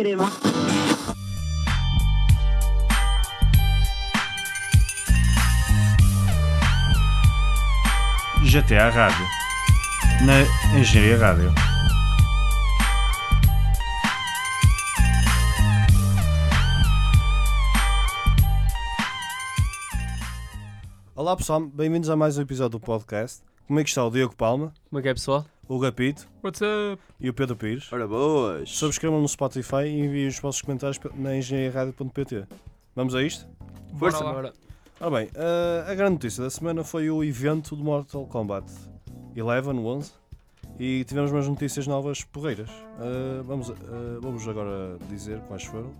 crema. GTA Rádio. Na Engenharia Rádio. Olá pessoal, bem-vindos a mais um episódio do podcast. Como é que está o Diogo Palma, Como é que é, pessoal? O Gapito What's up? e o Pedro Pires? Ora boas! Subscrevam no Spotify e enviem os vossos comentários na engenhariaradio.pt. Vamos a isto? Força. Bora lá. Bora. Ora bem, a, a grande notícia da semana foi o evento do Mortal Kombat 11, 11 e tivemos umas notícias novas porreiras. Ah, vamos, ah, vamos agora dizer quais foram.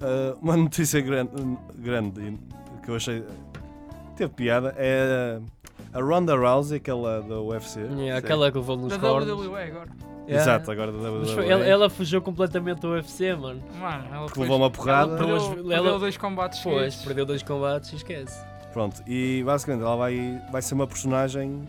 Ah, uma notícia grande, grande e que eu achei teve piada é a Ronda Rousey, aquela da UFC. Yeah, aquela que levou nos Da cornos. WWE agora. Yeah. Exato, agora da WWE. foi- ela, ela fugiu completamente do UFC, mano. Mano, ela que levou uma porrada. Ela perdeu, perdeu ela- dois combates Pois, perdeu dois combates e esquece. Pronto, e basicamente ela vai, vai ser uma personagem,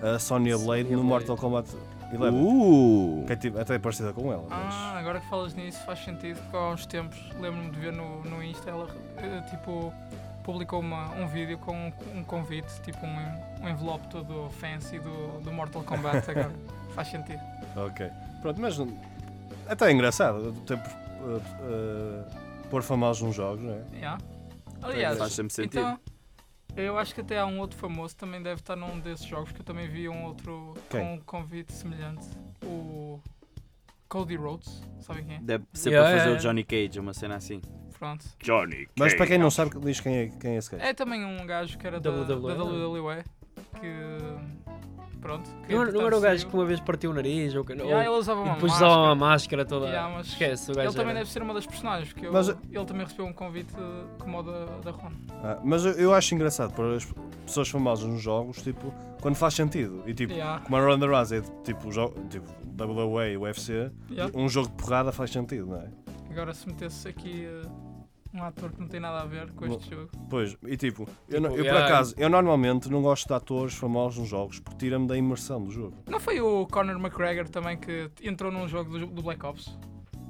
a Sonya Blade, Sonya no Blade. Mortal Kombat 11. Uh! Que é tipo, até é parecida com ela. mas- Ah, agora que falas nisso faz sentido, porque há uns tempos lembro-me de ver no, no Insta, ela eh, tipo publicou uma, um vídeo com um, um convite, tipo um, um envelope todo fancy do, do Mortal Kombat agora. faz sentido. Ok. Pronto, mas não- até é engraçado. Tempo, uh, uh, pôr famosos nos jogos, não é? Yeah. Aliás, Faz sempre sentido. então, eu acho que até há um outro famoso que também deve estar num desses jogos, que eu também vi um outro Quem? com um convite semelhante. O Cody Rhodes, sabem quem é? Deve ser Yeah, para fazer yeah. o Johnny Cage, uma cena assim. Pronto. Johnny Mas para quem não sabe, diz quem é, quem é esse gajo. É também um gajo que era da, da WWE. WWE que. Pronto. Que Não, era- não era o gajo saiu. que uma vez partiu o nariz ou que não. Yeah, ele usava e uma depois máscara. usava uma máscara toda. Yeah, mas Esquece, o gajo. Ele também era- deve ser uma das personagens, porque eu- Mas- ele também recebeu um convite como o da, da Ron. Ah, mas eu, eu acho engraçado para as pessoas famosas nos jogos, tipo, quando faz sentido. E tipo, Yeah, como a Ronda Rousey, tipo, jo- tipo WWE e UFC, yeah. um jogo de porrada faz sentido, não é? Agora se metesse aqui eh, um ator que não tem nada a ver com este jogo. Pois, e tipo, eu, Tipo, eu por yeah. acaso, eu normalmente não gosto de atores famosos nos jogos porque tira-me da imersão do jogo. Não foi o Conor McGregor também que entrou num jogo do, do Black Ops?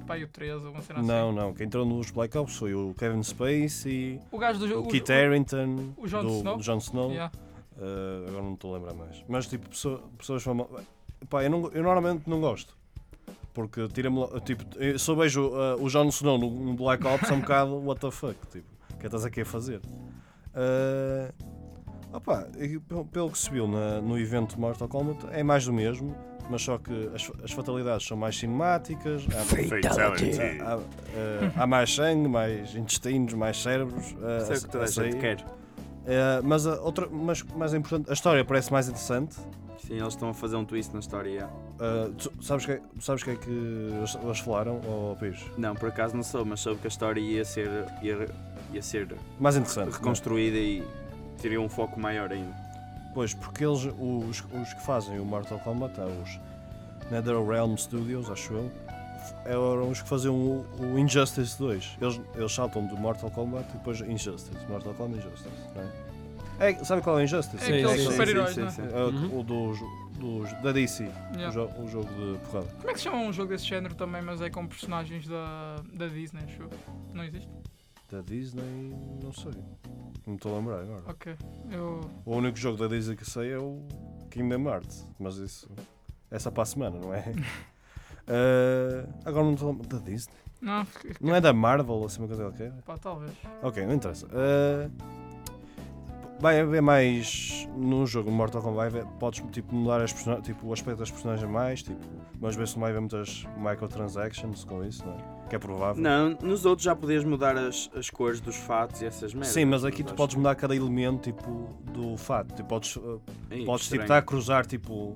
Pai o 13 ou uma cena assim. Não, não, quem entrou nos Black Ops foi o Kevin Spacey, O gajo do o. Kit Harington, o Jon do, Snow? do Jon Snow. Yeah. Uh, agora não estou a lembrar mais. Mas tipo, pessoa- pessoas famosas. Pá, eu, não- eu normalmente não gosto. Porque tira-me. Tipo, se eu vejo uh, o Jon Snow no, no Black Ops é um bocado what the fuck. Tipo, o que é que estás aqui a fazer? Uh, opá, e pelo, pelo que se viu na- no evento Mortal Kombat é mais do mesmo. Mas só que as, as fatalidades são mais cinemáticas, há, Fatality. há, uh, há mais sangue, mais intestinos, mais cérebros. uh, Isso é o que toda a sair. gente quer. Uh, mas, a outra, mas mais importante, a história parece mais interessante. Sim, eles estão a fazer um twist na história. Uh, tu sabes que, sabes que é que eles, eles falaram, ou Pires? Não, por acaso não sou, mas soube que a história ia ser, ia, ia ser Mais interessante. reconstruída e teria um foco maior ainda. é? Pois, porque eles, os, os que fazem o Mortal Kombat, é os NetherRealm Studios, acho eu, eram os que faziam o, o Injustice 2. Eles, eles saltam do Mortal Kombat e depois Injustice. Mortal Kombat Injustice, não é? É sabe qual é o Injustice? É Sim, aqueles sim, sim, super-heróis, é? É o, Uhum. o dos, dos, da DC, Yeah. o, jo- o jogo de porrada. Como é que se chama um jogo desse género também, mas é com personagens da, da Disney, acho eu? Não existe? Da Disney, não sei. Não estou a lembrar agora. Ok. Eu. O único jogo da Disney que sei é o Kingdom Hearts, mas isso é só para a semana, não é? Eh, agora não estou a lembrar. Da Disney? Não, fiquei- Não é da Marvel, assim uma coisa qualquer? Pá, talvez. Ok, não interessa. Eh, vai haver mais no jogo Mortal Kombat, vai haver- podes tipo, mudar as tipo, o aspecto das personagens mais, tipo, mas ver se não vai haver muitas microtransactions com isso, não é? Que é provável. Não, nos outros já podias mudar as, as cores dos fatos e essas merdas. Sim, mas aqui tu podes mudar cada elemento tipo, do fato. Tipo, podes, Ih, Podes tipo, estar a cruzar tipo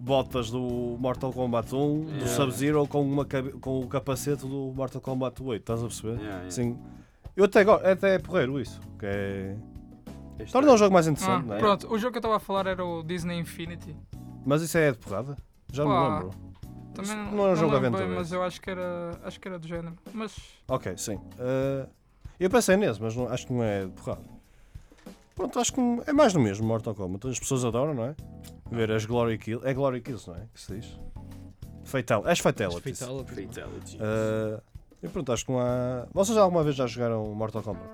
botas do Mortal Kombat 1, do Yeah. Sub-Zero com, uma com o capacete do Mortal Kombat 8, estás a perceber? Yeah, yeah. Sim. Eu até até é porreiro isso. Que é... É Torna o estranho. jogo mais Ah, interessante, não é? pronto, o jogo que eu estava a falar era o Disney Infinity. Mas isso é de porrada? Já me Pá, lembro. Também Isso não, não é um jogo de lembro bem, aventura, mas eu acho que era, acho que era do género. Mas Ok, sim. Eh, eu pensei nesse, mas não- acho que não é de porrada. Pronto, acho que é mais do mesmo Mortal Kombat. As pessoas adoram, não é? Ver as Glory Kills. É Glory Kills, não é? Que se diz? Fatal. As Fatalities. Fatality. Fatality. Uh, E pronto, acho que não há. Vocês alguma vez já jogaram Mortal Kombat?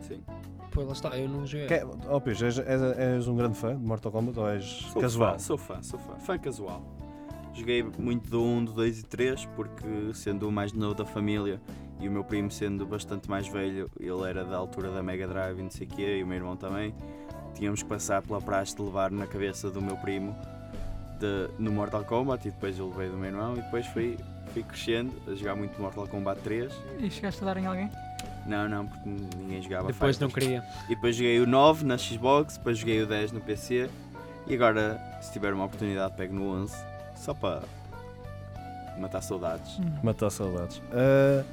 Sim. Pô, lá está, eu não joguei. Que, oh, Pires, és, és, és um grande fã de Mortal Kombat ou és Sou casual? Fã, sou fã, sou fã. Fã casual. Joguei muito do 1, do 2 e 3, porque sendo o mais novo da família e o meu primo sendo bastante mais velho, ele era da altura da Mega Drive e não sei o quê, e o meu irmão também. Tínhamos que passar pela praxe de levar na cabeça do meu primo de- no Mortal Kombat e depois eu levei do meu irmão e depois fui, fui crescendo a jogar muito Mortal Kombat 3. E chegaste a dar em alguém? Não, não, porque ninguém jogava Depois não Fighters. queria. E depois joguei o 9 na Xbox, depois joguei o 10 no PC e agora, se tiver uma oportunidade, pego no 11 só para matar saudades. Matar saudades. Ah,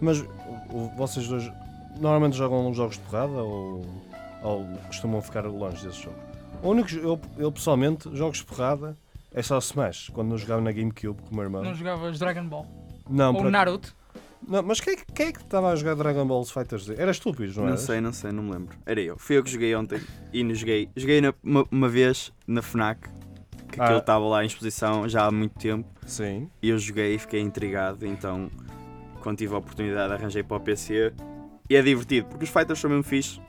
mas o- vocês dois normalmente jogam jogos de porrada ou, ou costumam ficar longe desses jogos? O único, eu, eu pessoalmente, jogos de porrada é só Smash, quando eu jogava na GameCube com o meu irmão. Não jogavas Dragon Ball? Não, Ou por- Naruto? Não, mas quem, é que- quem é que estava a jogar Dragon Ball Fighters Z? Era estúpido, não Não, era? sei, não sei, não me lembro. Era eu. Fui eu que joguei ontem e não joguei. Joguei na- uma, uma vez na FNAC, que Ah. aquilo estava lá em exposição já há muito tempo Sim. e eu joguei e fiquei intrigado. Então, quando tive a oportunidade, arranjei para o PC e é divertido porque os fighters são mesmo fixe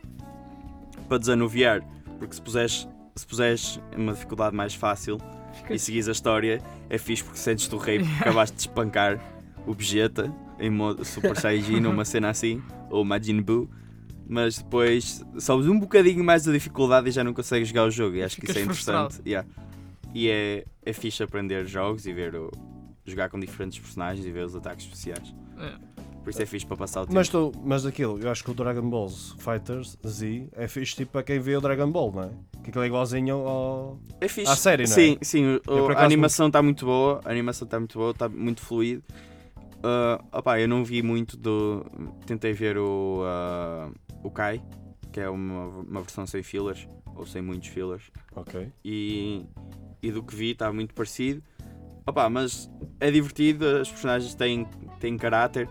para desanuviar. Porque se puseres, se puseres uma dificuldade mais fácil, Fica e seguis a história, é fixe porque sentes-te o rei porque acabaste de espancar o Vegeta em modo Super Saiyajin ou uma cena assim, ou Majin Buu, mas depois sobes um bocadinho mais da dificuldade e já não consegues jogar o jogo e acho que isso é Ficas interessante. Yeah. E é, é fixe aprender jogos e ver o, jogar com diferentes personagens e ver os ataques especiais. É. Por isso é fixe para passar o tempo. Mas, tu, mas daquilo, eu acho que o Dragon Ball Fighters Z é fixe tipo para quem vê o Dragon Ball, não é? Que aquilo é igualzinho ao. É fixe. À série, não é? Sim, sim. o- a animação está muito boa. A animação está muito boa, está muito fluido. Ah, opá, eu não vi muito do. Tentei ver o. ah, o Kai, que é uma, uma versão sem fillers, ou sem muitos fillers. Ok. E, e do que vi está muito parecido. Opá, mas é divertido, as personagens têm, têm caráter,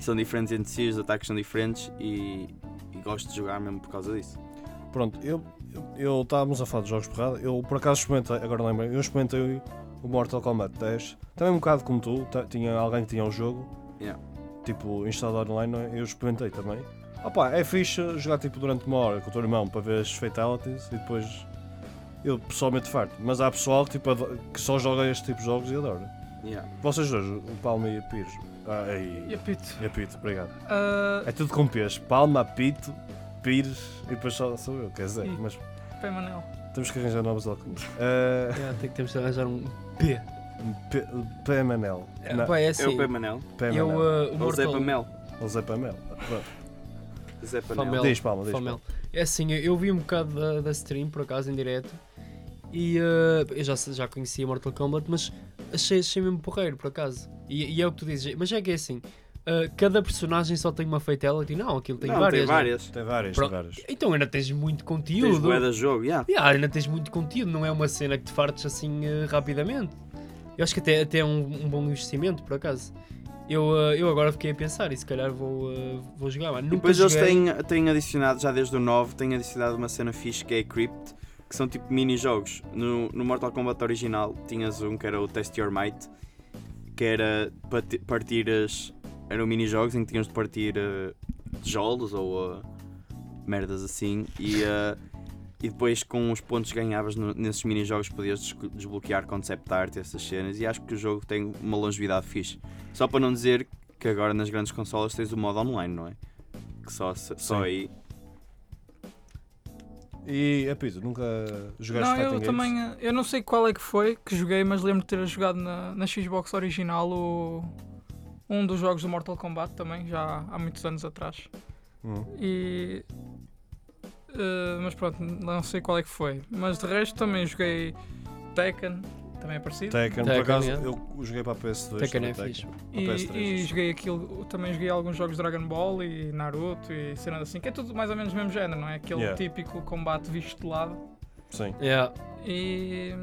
são diferentes entre si, os ataques são diferentes e, e gosto de jogar mesmo por causa disso. Pronto, eu, eu, estávamos a falar de jogos porrada. Eu por acaso experimentei, agora lembro, eu experimentei o Mortal Kombat 10. Também um bocado como tu, tinha alguém que tinha o jogo, Yeah. tipo instalado online, eu experimentei também. Opa, é fixe jogar tipo durante uma hora com o teu irmão para ver as fatalities e depois eu pessoalmente farto. Mas há pessoal que, tipo, que só joga este tipo de jogos e adora. Yeah. Vocês dois, o Palma e a Pires. Ah, e, E apito. e a Pito, obrigado. Uh, É tudo com P's. Palma, Pito, Pires e depois só sou eu, quer dizer, E- mas Pé Manel. Temos que arranjar novos alcunhos. Ah, Yeah, tem que temos de arranjar um P. P- Pé Manel. Não, Pá, é É assim. o Pé Manel. Pé eu, Manel. uh, o Ou Zé Mortal Pamel. Ou Zé Pamel. Pronto. Zé Panel. Famel. Diz Palma, diz Famel. É assim, eu- eu vi um bocado da, da stream, por acaso, em direto. E uh, eu já, já conhecia Mortal Kombat, mas achei, achei mesmo porreiro, por acaso. E, e é o que tu dizes. Mas é que é assim, uh, cada personagem só tem uma fatality. Não, aquilo tem Não, várias. tem né? várias. Tem várias, Pronto. tem várias. Então ainda tens muito Tens conteúdo. bué de jogo, yeah. Yeah, ainda tens muito conteúdo, não é uma cena que te fartes assim uh, rapidamente. Eu acho que até, até é um, um bom investimento, por acaso. Eu, uh, eu agora fiquei a pensar e se calhar vou, uh, vou jogar. Mas E nunca depois eles joguei. têm, têm adicionado, já desde o 9, têm adicionado uma cena fixe que é a Crypt, que são tipo mini-jogos. No, no Mortal Kombat original tinhas um que era o Test Your Might, que era parti- partir as. Eram mini-jogos em que tinhas de partir eh, tijolos ou eh, merdas assim e. eh, e depois com os pontos que ganhavas no- nesses mini-jogos podias des- desbloquear concept art e essas cenas e acho que o jogo tem uma longevidade fixe. Só para não dizer que agora nas grandes consolas tens o modo online, não é? Que só, só Sim. aí. E a Pito, nunca jogaste Não, Fighting eu Games? também. uh, Eu não sei qual é que foi que joguei, mas lembro de ter jogado na, na Xbox original o, um dos jogos do Mortal Kombat também, já há muitos anos atrás. Hum. E. uh, mas pronto, não sei qual é que foi. Mas de resto também joguei Tekken, também é parecido. Tekken, por Tekken, acaso, yeah. eu joguei para a PS2. Tekken é fixe. E, PS3, e joguei aquilo, também joguei alguns jogos de Dragon Ball e Naruto e cenas assim, que é tudo mais ou menos o mesmo género, não é? Aquele Yeah. típico combate visto de lado. Sim. Yeah. E,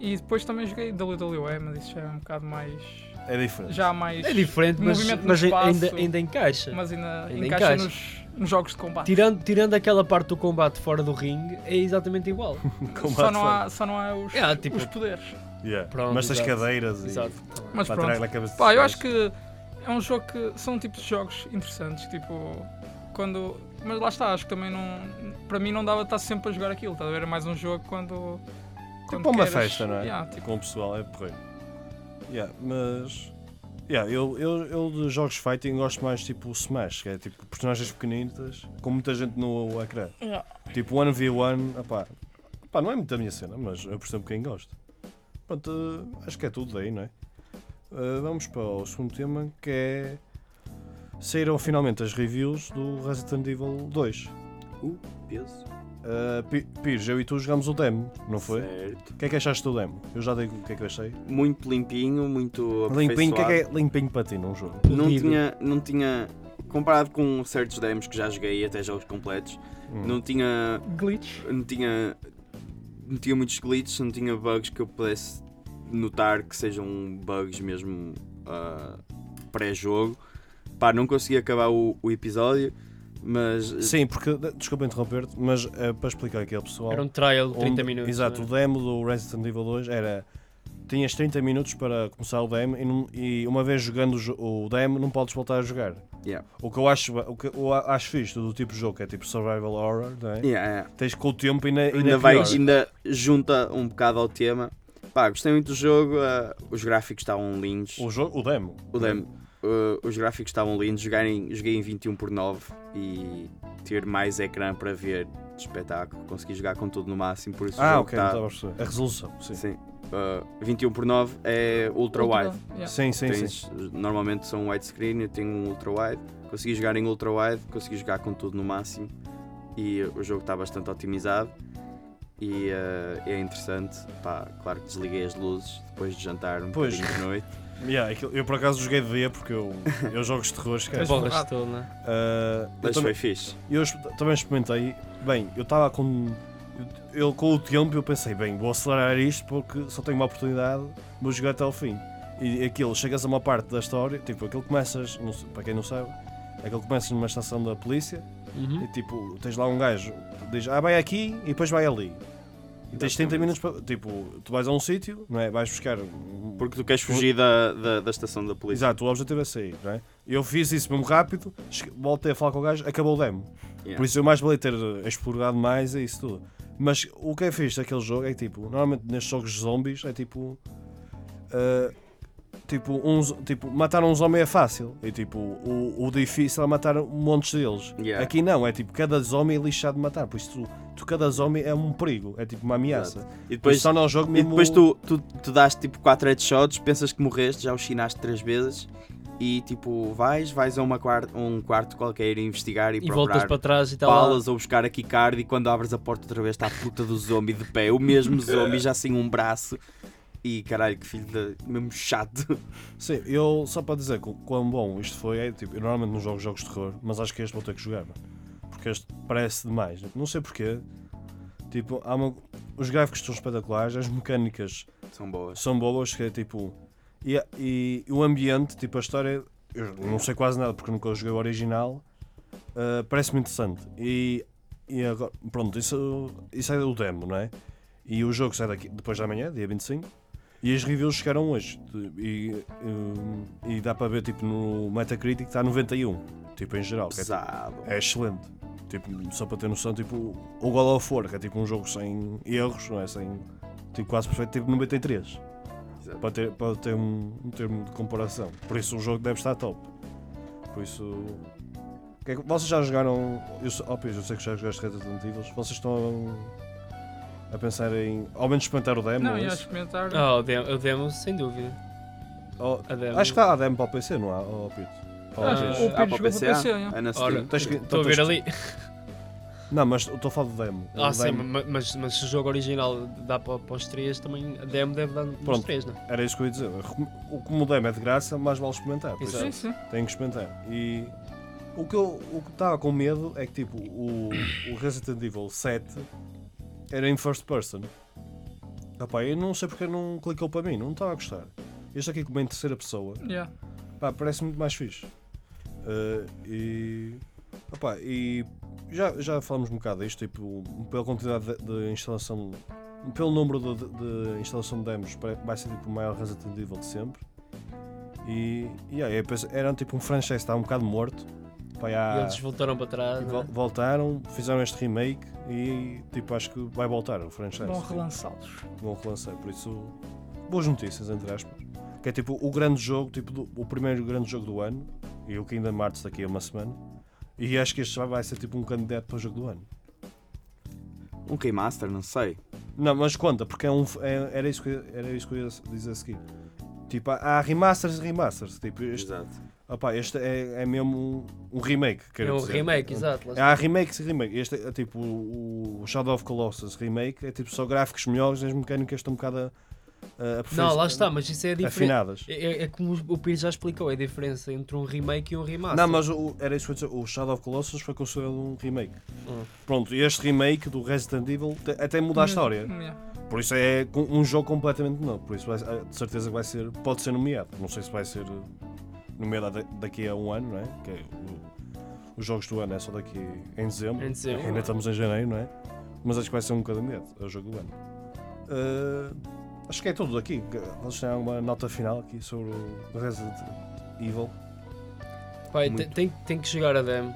e depois também joguei WWE, mas isso já é um bocado mais. É diferente. Já mais. É diferente, mas, Movimento no mas espaço. ainda, ainda encaixa. Mas ainda, Ainda encaixa, encaixa. Nos, nos jogos de combate. Tirando, tirando aquela parte do combate fora do ringue, é exatamente igual. Só não, há, só não há os, Yeah, tipo- os poderes. Yeah. Pronto, mas exato. cadeiras e Exato. Mas para pronto. tirar cabeça Pá, eu acho que é um jogo que são tipos de jogos interessantes, tipo, quando. Mas lá está, acho que também não. Para mim não dava estar sempre a jogar aquilo, estás a ver? É mais um jogo quando. quando Tipo uma queres- festa, não é? Yeah, tipo, Com o pessoal, é porreiro. Yeah, mas. Yeah, eu, eu, eu de jogos fighting gosto mais tipo o Smash, que é tipo personagens pequenitas, com muita gente no ecrã. yeah. Tipo 1v1, opá, opá, não é muito a minha cena, mas eu percebo quem gosta. Pronto, eh, acho que é tudo daí, não é? Eh, vamos para o segundo tema que é. Saíram finalmente as reviews do Resident Evil 2. Uh, peso. Uh, Pi- Pires, eu e tu jogamos o demo, não foi? Certo. O que é que achaste do demo? Eu já digo o que é que eu achei. Muito limpinho, muito Limpinho, o que é que é limpinho para ti num jogo? Não tinha, não tinha, comparado com certos demos que já joguei, até jogos completos, Hum. não tinha, Glitch. não tinha, não tinha muitos glitches, não tinha bugs que eu pudesse notar que sejam bugs mesmo ah, pré-jogo. Pá, não consegui acabar o, o episódio, mas Sim, porque, desculpa interromper-te, mas eh, para explicar aqui ao pessoal. Era um trial de 30 onde- minutos. Exato, né? o demo do Resident Evil 2 era. Tinhas 30 minutos para começar o demo e, não- e uma vez jogando o o demo não podes voltar a jogar. Yeah. O que eu acho, o que eu acho fixe do tipo de jogo que é tipo survival horror, não é? yeah, yeah. Tens com o tempo ainda, ainda, ainda, vai, ainda junta um bocado ao tema. Pá, gostei muito do jogo, ah, os gráficos estavam lindos. O, jogo, o demo. O demo, uh, os gráficos estavam lindos, joguei, joguei em 21 por 9 e ter mais ecrã para ver de espetáculo. Consegui jogar com tudo no máximo, por isso Ah, ok, tá- estava a perceber. A resolução, sim. sim. Uh, 21 por 9 é ultra wide. Yeah. Sim, sim, sim. Tens- Normalmente são widescreen, eu tenho um ultra wide. Consegui jogar em ultra wide, consegui jogar com tudo no máximo e o jogo está bastante otimizado. E uh, é interessante, pá, claro que desliguei as luzes depois de jantar um Pois. bocadinho de noite. Yeah, aquilo- eu por acaso joguei de dia porque eu, eu jogos de terror, esquece. Mas Borras todo, né? Uh, eu Mas também, foi fixe. eu também experimentei. Bem, eu estava com. Eu, com o tempo eu pensei, bem, vou acelerar isto porque só tenho uma oportunidade, vou jogar até ao fim. E aquilo, chegas a uma parte da história, tipo, aquilo começas, não sei- para quem não sabe, aquilo começas numa estação da polícia Uhum. e tipo, tens lá um gajo, diz, ah, vai aqui e depois vai ali. Tens 30 minutos para. Tipo, tu vais a um sítio, não é? Vais buscar. Porque tu queres fugir da, da, da estação da polícia. Exato, o objetivo é sair, não é? Eu fiz isso mesmo rápido, voltei a falar com o gajo, acabou o demo. Yeah. Por isso eu mais valei ter explorado mais e isso tudo. Mas o que é fixe daquele jogo é que, tipo, normalmente nestes jogos de zombies é tipo. ah, tipo, uns, tipo, matar um zombie é fácil. E tipo, o, o difícil é matar montes deles. Yeah. Aqui não, é tipo, cada zombie é lixado de matar. Por isso tu, tu cada zombie é um perigo, é tipo uma ameaça. E depois, isso torna o jogo e mesmo. depois tu, tu, tu dás tipo 4 headshots, pensas que morreste, já o chinaste 3 vezes e tipo vais, vais a uma quarto, um quarto qualquer investigar e, E voltas procurar para trás e tal. lá. balas ou buscar a keycard e quando abres a porta outra vez está a puta do zombie de pé, o mesmo zombie já sem um braço. E caralho, que filho de. mesmo chato. Sim, eu só para dizer qu- quão bom isto foi, é tipo, eu normalmente não jogo jogos de terror, mas acho que este vou ter que jogar, mano. porque este parece demais. Não sei porquê. Tipo, há uma- os gráficos estão espetaculares, as mecânicas São boas. são boas, que é tipo. E, e o ambiente, tipo, a história, eu não sei quase nada porque nunca joguei o original, ah, parece-me interessante. E, e agora, pronto, isso, isso é o demo, não é? E o jogo sai daqui, depois da manhã, dia 25. E as reviews chegaram hoje. E, hum, e dá para ver, tipo, no Metacritic está 91, tipo, em geral. que é, Pesado. é excelente. Tipo, só para ter noção, tipo, o God of War, que é tipo um jogo sem erros, não é? Sem, tipo, quase perfeito, tipo 93 Exato. para ter, para ter um, um termo de comparação. Por isso o jogo deve estar top. Por isso. que é que- vocês já jogaram. Eu, sei- ó, Pires, eu sei que já jogaste Resident Evil. Vocês estão a, a pensar em. Ao menos experimentar o demo? Não, ou ia experimentar. Ah, o demo, o demo, sem dúvida. A demo. acho que há demo para o PC, não há? Oh, Pito? Oh, Ah, o Ah, para o para PC, PC, ah, é. é na Steam. Estou a ver ali. Não, mas estou a falar do demo. Ah, sim, mas, mas se o jogo original dá para, para os 3, também a demo deve dar nos Pronto. 3, não? Era isso que eu ia dizer. O, como o demo é de graça, mais vale experimentar. Isso Sim, sim. Tenho que experimentar. E o que eu o que estava com medo é que tipo o, o Resident Evil 7 era em first person. Epá, eu não sei porque não clicou para mim, não estava a gostar. Este aqui como é em terceira pessoa, Yeah. pá, parece muito mais fixe. Eh, e, epá, e já, já falamos um bocado disto, tipo, pela quantidade de, de instalação, pelo número de, de- de instalação de demos, vai ser tipo o maior Resident Evil de sempre. E, e pensei, era tipo um franchise que estava um bocado morto. Pá, E eles voltaram para trás. vol- é? voltaram, fizeram este remake e tipo acho que vai voltar o franchise. Vão relançá-los. vão relançar, por isso boas notícias entre aspas. Que é tipo o grande jogo, tipo do- o primeiro grande jogo do ano e o Kingdom Hearts daqui a uma semana. E acho que este já vai ser tipo um candidato para o jogo do ano. Um Keymaster, não sei. Não, mas conta, porque é um, é- era, isso que, eu- era isso que eu ia dizer a seguir. Tipo, há há remasters e remasters. Tipo, este, Exato. Opá, este é, é mesmo um, um remake. É quero um dizer. remake, exato. lá está. Há remakes e remake. Este é tipo o, o Shadow of Colossus remake, é tipo só gráficos melhores e as mecânicas estão um bocado a, a, Não, lá está, mas isso é diferente. afinadas. É, é- é como o Pires já explicou, é a diferença entre um remake e um remaster. Não, mas o, era isso que eu ia dizer. O Shadow of Colossus foi considerado um remake. Hum. Pronto, e este remake do Resident Evil te- até muda a história. Yeah. Por isso é um jogo completamente novo. Por isso vai- de certeza que vai ser. Pode ser nomeado. Não sei se vai ser eh, nomeado da- daqui a um ano, não é? Que é o- os jogos do ano é só daqui em dezembro. Em dezembro. Ainda estamos em janeiro, não é? Mas acho que vai ser um candidato ao jogo do ano. Eh, acho que é tudo aqui. Vocês têm alguma nota final aqui sobre o Resident Evil? Pai, tem, tem, tem que chegar a demo.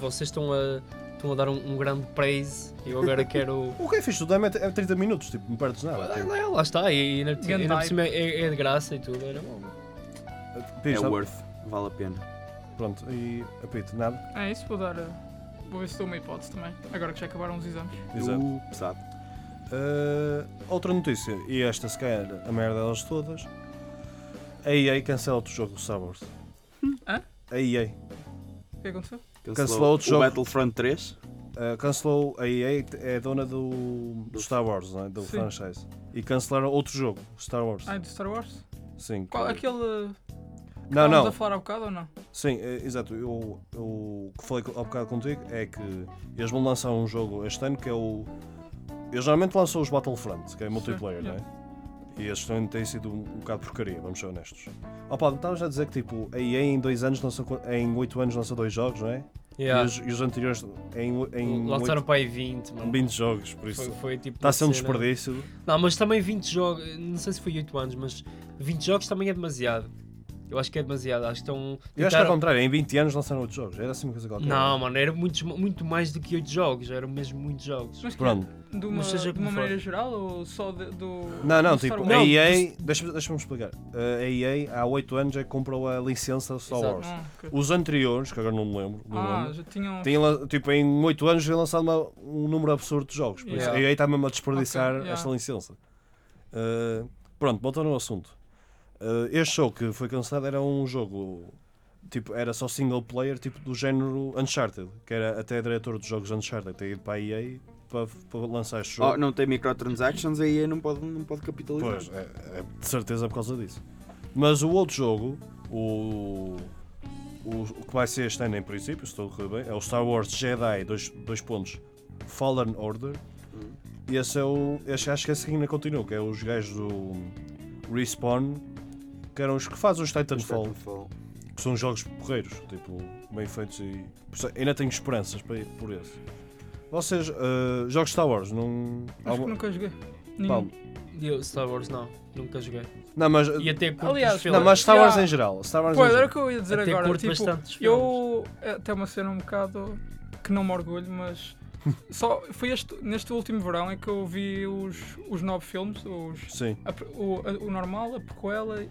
Vocês estão a, estão a dar um, um grande praise e eu agora quero. O que é fixe do demo é é 30 minutos, tipo, não perdes nada. lá, Tipo, lá- lá está, e hype. cima é, é de graça e tudo. Era bom. É worth. Vale a pena. Pronto, e apito, nada. É isso, vou dar. uh, Vou ver se dou uma hipótese também. Agora que já acabaram os exames. Exato. Uh, pesado. Uh, outra notícia, e esta se calhar a maior delas todas, a EA cancela outro jogo do Star Wars. Hã? A EA O que aconteceu? Cancelou outro o jogo. Battlefront 3. uh, cancelou a EA, que é dona do, do Star Wars, não é? do Sim. franchise. E cancelaram outro jogo, Star Wars. Ah, é do Star Wars? Sim, Qual, que- aquele. Não, estávamos não, a falar há bocado ou não? sim, é, exato. Eu, eu, o que falei há bocado contigo é que eles vão lançar um jogo este ano que é o. Eles geralmente lançam os Battlefront, que é multiplayer, não é? E estes também têm sido um, um bocado porcaria, vamos ser honestos. Opa, estavas a dizer que tipo, a EA em dois anos lançou, em 8 anos lançou dois jogos, não é? Yeah. E, os, e os anteriores em, em Lançaram oito- para aí 20, mano. 20 jogos, por isso Foi, foi tipo. está a ser um desperdício. Não, mas também 20 jogos, não sei se foi 8 anos, mas 20 jogos também é demasiado. Eu acho que é demasiado. Acho que estão. Eu acho que ao contrário, em 20 anos lançaram outros jogos, era assim uma coisa qualquer. Não, mano, era muito, muito mais do que 8 jogos, eram mesmo muitos jogos. Mas que Pronto. De uma, seja de uma como for. maneira geral ou só de- do. Não, não, do tipo, a Não, EA, deixa-me deixa explicar. A EA há 8 anos é que comprou a licença Star Exato. Wars. Ah, ok. Os anteriores, que agora não me lembro, do Ah, nome, já tinham. tipo, em 8 anos já lançado uma- um número absurdo de jogos. Por isso Yeah. a EA está mesmo a desperdiçar Ok, yeah. esta licença. Uh, pronto, voltando ao assunto. Uh, este jogo que foi cancelado era um jogo, tipo, era só single player, tipo do género Uncharted, que era até diretor dos jogos Uncharted, ter ido para a EA para, para lançar este jogo. Oh, não tem microtransactions, aí não pode, não pode capitalizar. Pois, é, é de certeza por causa disso. Mas o outro jogo, o, o, o que vai ser este ano em princípio, se estou a correr bem, é o Star Wars Jedi, dois, dois pontos, Fallen Order. Hum. E esse é o. Esse, acho que esse ainda continua, que é os gajos do Respawn, que eram os que fazem os Titanfall, Titanfall. que são jogos porreiros, tipo, bem feitos e. Ainda tenho esperanças para ir por esse. Vocês, eh, jogos Star Wars, não. Acho que alguma- nunca joguei. Nenhum. Paulo, eu, Star Wars não, nunca joguei. Não, mas. E até curto Aliás. Não, mas Star Wars Yeah. em geral. Star Wars geral. era o que eu ia dizer até agora. Tipo, eu. é Até uma cena um bocado. que não me orgulho, mas. Só foi este, neste último verão é que eu vi os, os nove filmes, os, Sim. a o, a- o normal, a prequela,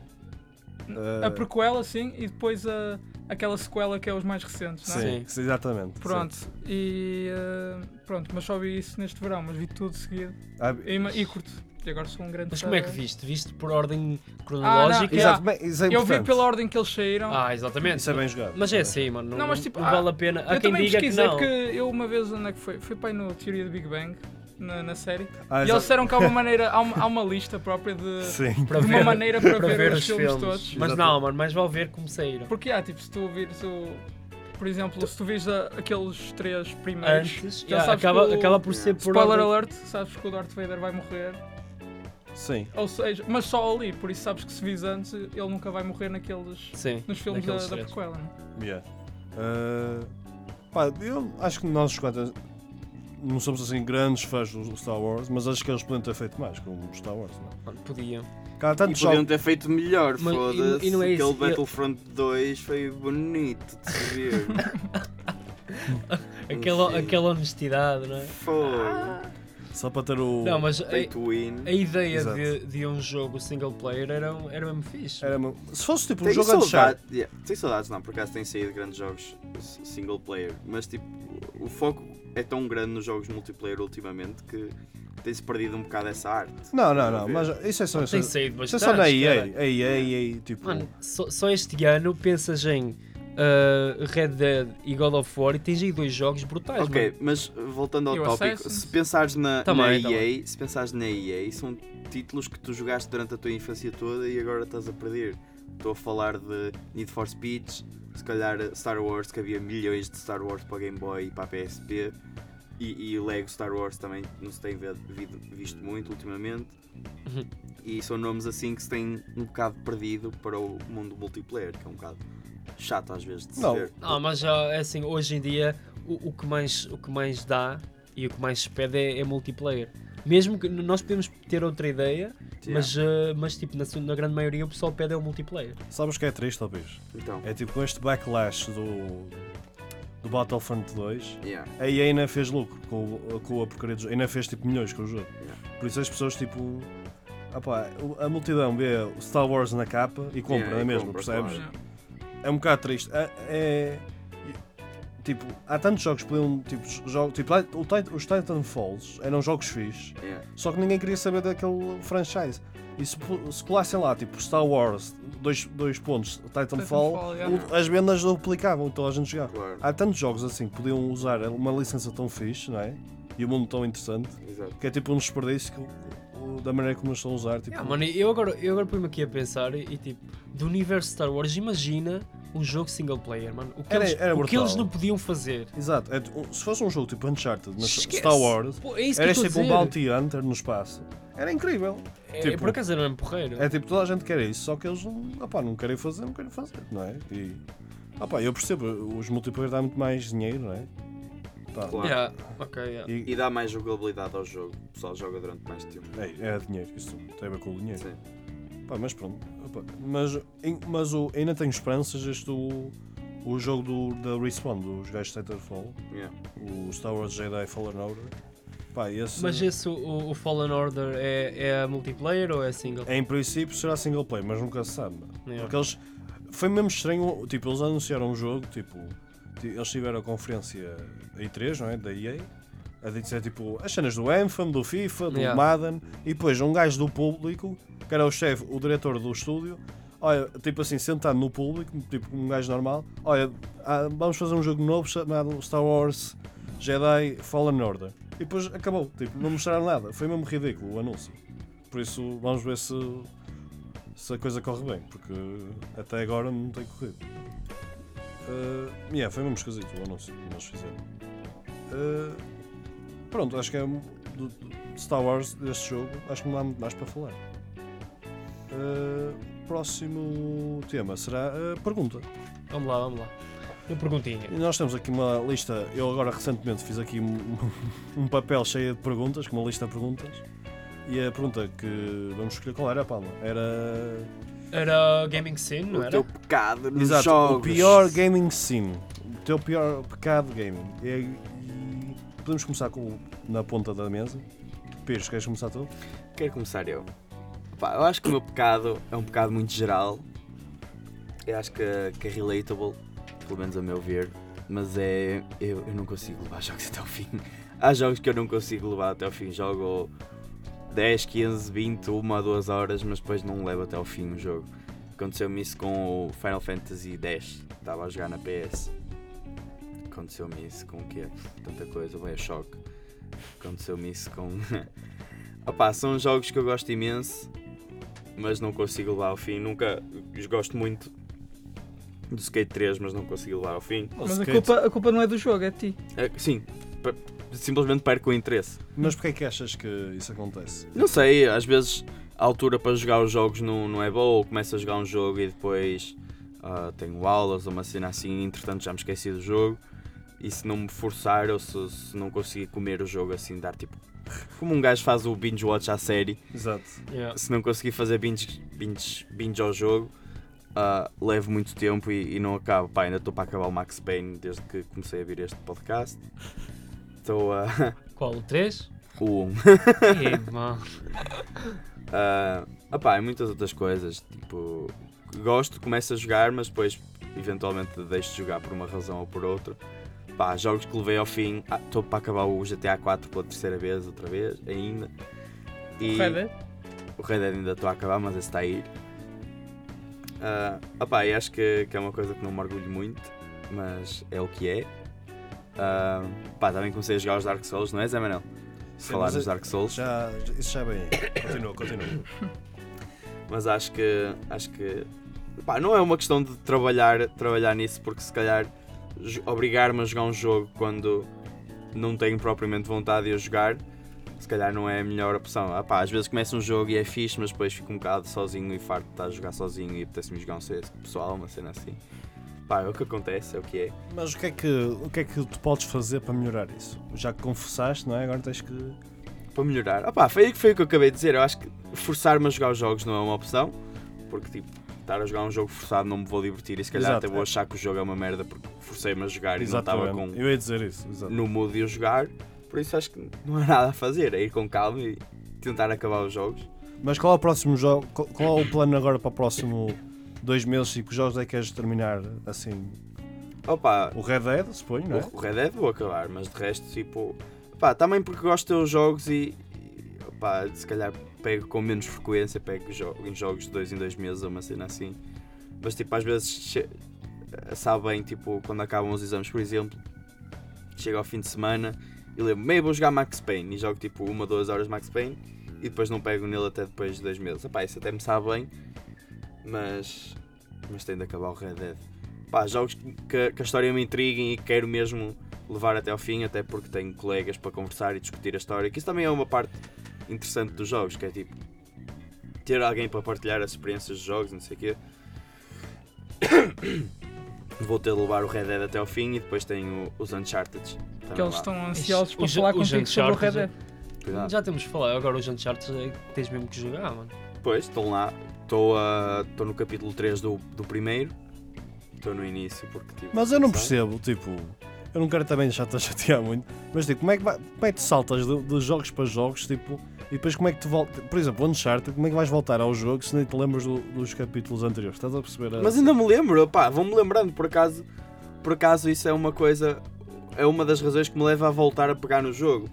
Eh, a prequela sim, e depois a, aquela sequela que é os mais recentes, não é? sim, sim, exatamente. Pronto, e eh, pronto, mas só vi isso neste verão, mas vi tudo seguido sim. Ah, e, e curto. E agora sou um grande Mas como é que viste? Viste por ordem cronológica? não, Exato, bem, é Eu vi pela ordem que eles saíram. Ah, exatamente. Isso é bem jogado. Mas é assim, mano. Não, Não, mas tipo, não ah, vale a pena. Há eu quem também diga que pesquisei não. porque eu uma vez onde é que foi? Foi para aí no Teoria do Big Bang, na, na série. Ah, e eles disseram que há uma maneira, há uma, há uma lista própria de, Sim. Para de uma ver- maneira para, para ver, os filmes, todos. Mas Exato. não, mano, mais vale ver como saíram. Porque há, tipo, se tu ouvires o. Por exemplo, se tu a- aqueles três primeiros. Antes, já yeah, sabes acaba, que o- acaba por ser por Spoiler alert, sabes que o Darth Vader vai morrer. Sim. Ou seja, mas só ali, por isso sabes que se vis antes, ele nunca vai morrer naqueles. Sim, nos filmes da, naqueles da prequela, não é? Yeah. Ah, pá, eu acho que nós os quatro não somos assim grandes fãs do Star Wars, mas acho que eles podiam ter feito mais com o Star Wars. Não? é? Podiam. Há E podiam ter feito melhor, e- foda-se. e não é Aquele isso, eu- Battlefront 2 foi bonito de se ver. Aquela, aquela honestidade, não é? Fogo. Só para ter o. Não, mas Pay a, to win. a ideia de, de um jogo single player era, era mesmo fixe. Era Se fosse tipo um jogo saudades, Uncharted. yeah, tenho saudades não, por acaso têm saído grandes jogos single player, mas tipo, o foco é tão grande nos jogos multiplayer ultimamente que tem-se perdido um bocado essa arte. Não, não, a não. Mas isso é só. Isso Tem é saído isso é bastante. só na EA. A EA, EA, tipo. Mano, só, só este ano pensas em uh, Red Dead e God of War e tens aí dois jogos brutais, Ok, mano. mas uh, voltando ao E tópico, Assassin's? se pensares na, Também, na também. EA, se pensares na EA, são títulos que tu jogaste durante a tua infância toda e agora estás a perder. Estou a falar de Need for Speed, se calhar Star Wars, que havia milhões de Star Wars para Game Boy e para a PSP, e, e o Lego Star Wars também não se tem visto muito ultimamente. Uhum. E são nomes assim que se têm um bocado perdido para o mundo multiplayer, que é um bocado chato às vezes de se Não. ver. Ah, mas já é assim, hoje em dia o, o que mais, o que mais dá e o que mais se pede é, é multiplayer. Mesmo que nós podemos ter outra ideia, mas, uh, mas tipo, na, na grande maioria o pessoal pede é o multiplayer. Sabes o que é triste, talvez? Então, É tipo com este backlash do. do Battlefront 2. yeah. A EA ainda fez lucro com, com a porcaria do jogo. Ainda fez tipo milhões com o jogo. Yeah. Por isso as pessoas tipo. ah pá, o- a multidão vê o Star Wars na capa e compra, Yeah, não é mesmo? compra, percebes? claro. É um bocado triste. É, é- Tipo, há tantos jogos que podiam. Tipo, jogo, tipo os Titanfalls eram jogos fixes, Yeah. só que ninguém queria saber daquele franchise. E se, se colassem lá, tipo, Star Wars, dois, dois pontos, Titanfall, Titanfall, yeah. as vendas duplicavam, então a gente jogava. Claro, Há tantos jogos assim que podiam usar uma licença tão fixe, não é? E o mundo tão interessante, exato. que é tipo um desperdício que, da maneira como eles estão a usar. Tipo, Ah, mano, eu agora, eu agora ponho-me aqui a pensar e, e, tipo, do universo Star Wars, imagina um jogo single player, mano. O que, Era- eles, era o que eles não podiam fazer. Exato, é, um- se fosse um jogo tipo Uncharted, na Esquece. Star Wars, Pô, é era tipo um. Bounty Hunter no espaço. Era incrível. É, tipo- por acaso era mesmo porreiro. É tipo, toda a gente quer isso, só que eles não, opá, não querem fazer, não querem fazer, não é? E, opá, eu percebo, os multiplayer dão muito mais dinheiro, não é? Claro. Yeah, ok, yeah. e, E dá mais jogabilidade ao jogo. O pessoal joga durante mais tempo. é, é dinheiro, isso tem a ver com o dinheiro. Sim. Pá, mas pronto. Mas em- mas o, ainda tenho esperanças este o, o jogo do, da Respawn, dos gajos de Titanfall, Yeah. o Star Wars Jedi Fallen Order. Pá, esse, Mas esse, o, o Fallen Order, é, é multiplayer ou é single? em princípio será single player, mas nunca se sabe. Yeah. Porque eles. Foi mesmo estranho, tipo, eles anunciaram um jogo, tipo, ti- eles tiveram a conferência E3, não é? Da EA, a dizer tipo as cenas do Anthem, do FIFA, do Yeah. Madden, e depois um gajo do público, que era o chefe, o diretor do estúdio, olha, tipo assim, sentado no público, tipo um gajo normal, olha, ah, vamos fazer um jogo novo chamado Star Wars Jedi Fallen Order. E depois acabou, tipo, não mostraram nada, foi mesmo ridículo o anúncio. Por isso vamos ver se, se a coisa corre bem, porque até agora não tem corrido. Uh, yeah, foi mesmo esquisito o anúncio que nós fizeram. Uh, pronto, acho que é do, do Star Wars deste jogo, acho que não há muito mais para falar. Uh, próximo tema será a pergunta. Vamos lá, vamos lá. Uma perguntinha. E nós temos aqui uma lista, eu agora recentemente fiz aqui um, um papel cheio de perguntas, com uma lista de perguntas. E a pergunta que vamos escolher qual era, Palma? Era. Era Gaming Scene, não O era? teu pecado nos Exato, jogos. o pior gaming scene. O teu pior pecado gaming. E podemos começar com, na ponta da mesa. Pires, queres começar tu? Quero começar eu. Pá, eu acho que o meu pecado é um pecado muito geral. Eu acho que, que é relatable, pelo menos a meu ver. Mas é. Eu, eu não consigo levar jogos até ao fim. Há jogos que eu não consigo levar até ao fim. Jogo 10, 15, 20, 1 a 2 horas, mas depois não levo até ao fim o jogo. Aconteceu-me isso com o Final Fantasy X. Estava a jogar na PS. Aconteceu-me isso com o quê? Tanta coisa, veio choque. Aconteceu-me isso com. Opá, são jogos que eu gosto imenso, mas não consigo levar ao fim. Nunca. Gosto muito do Skate 3, mas não consigo levar ao fim. Mas a Skate- culpa, a culpa não é do jogo, é de ti. É, sim, simplesmente perco o interesse. Mas porquê é que achas que isso acontece? Não sei, às vezes a altura para jogar os jogos não, não é boa, ou começo a jogar um jogo e depois ah, tenho aulas ou uma cena assim, entretanto já me esqueci do jogo. E se não me forçar ou se, se não conseguir comer o jogo assim, dar tipo como um gajo faz o binge watch à série, Exato. Yeah. se não conseguir fazer binge, binge, binge ao jogo, ah, levo muito tempo e, e não acabo. Pá, ainda estou para acabar o Max Payne desde que comecei a vir este podcast. Estou a. Qual? O 3? o 1. Ih, mano. Ah, opá, e muitas outras coisas. Tipo, gosto, começo a jogar, mas depois eventualmente deixo de jogar por uma razão ou por outra. Pá, jogos que levei ao fim. Estou para acabar o GTA 4 pela terceira vez, outra vez, ainda. E Red Dead? o Red Dead ainda estou a acabar, mas esse está a ir. Ah, opá, e acho que, que é uma coisa que não me orgulho muito, mas é o que é. Ah, pá, também comecei a jogar os Dark Souls, não é, Zé Manel? Sim, Falar dos é- Dark Souls. Já, isso já é bem. Continua, continua. mas acho que acho que pá, não é uma questão de trabalhar trabalhar nisso porque se calhar obrigar-me a jogar um jogo quando não tenho propriamente vontade de jogar se calhar não é a melhor opção ah, pá, às vezes começo um jogo e é fixe mas depois fico um bocado sozinho e farto de estar a jogar sozinho e apetece-me jogar um CS pessoal uma cena assim pá, é o que acontece, é o que é Mas o que, é que, o que é que tu podes fazer para melhorar isso? Já que confessaste, não é? Agora tens que. para melhorar. Ah pá, foi, foi o que eu acabei de dizer. Eu acho que forçar-me a jogar os jogos não é uma opção, porque tipo, estar a jogar um jogo forçado não me vou divertir e se calhar Exato, até vou é. achar que o jogo é uma merda porque forcei-me a jogar e não estava Exatamente. com, Eu ia dizer isso. Exato. no mood de o jogar. Por isso acho que não há nada a fazer, é ir com calma e tentar acabar os jogos. Mas qual é o próximo jogo? Qual, é o plano agora para o próximo dois meses e que jogos é que queres terminar assim? Opa, O Red Dead, suponho, não é? o Red Dead vou acabar, mas de resto, tipo, pá, também porque gosto de ter os jogos e, e opá, se calhar pego com menos frequência, pego jo em jogos de dois em dois meses ou uma cena assim. Mas tipo, às vezes che- sabe bem, tipo, quando acabam os exames, por exemplo, chego ao fim de semana e lembro, meio vou jogar Max Payne e jogo tipo uma, duas horas Max Payne e depois não pego nele até depois de dois meses. Opá, isso até me sabe bem, mas, mas tem de acabar o Red Dead. Pá, jogos que, que a história me intriguem e que quero mesmo levar até ao fim, até porque tenho colegas para conversar e discutir a história, que isso também é uma parte interessante dos jogos, que é tipo ter alguém para partilhar as experiências dos jogos, não sei o quê. Vou ter de levar o Red Dead até ao fim e depois tenho os Uncharted. Que eles lá. estão ansiosos para Os- falar os contigo sobre o Red Uncharted- Dead. Cuidado. Já temos falado, agora os Uncharted é que tens mesmo que jogar, mano. Pois, estão lá. Estou a- estou no capítulo 3 do, do primeiro. Estou no início porque tipo. Mas eu não percebo, tipo, eu não quero também deixar-te a chatear muito, mas tipo, como é que, vai, como é que tu saltas de, jogos para jogos, tipo, e depois como é que tu voltas, por exemplo, Uncharted, como é que vais voltar ao jogo se nem te lembras do- dos capítulos anteriores? Estás a perceber? Mas ainda me lembro, pá, vou-me lembrando, por acaso, por acaso isso é uma coisa, é uma das razões que me leva a voltar a pegar no jogo.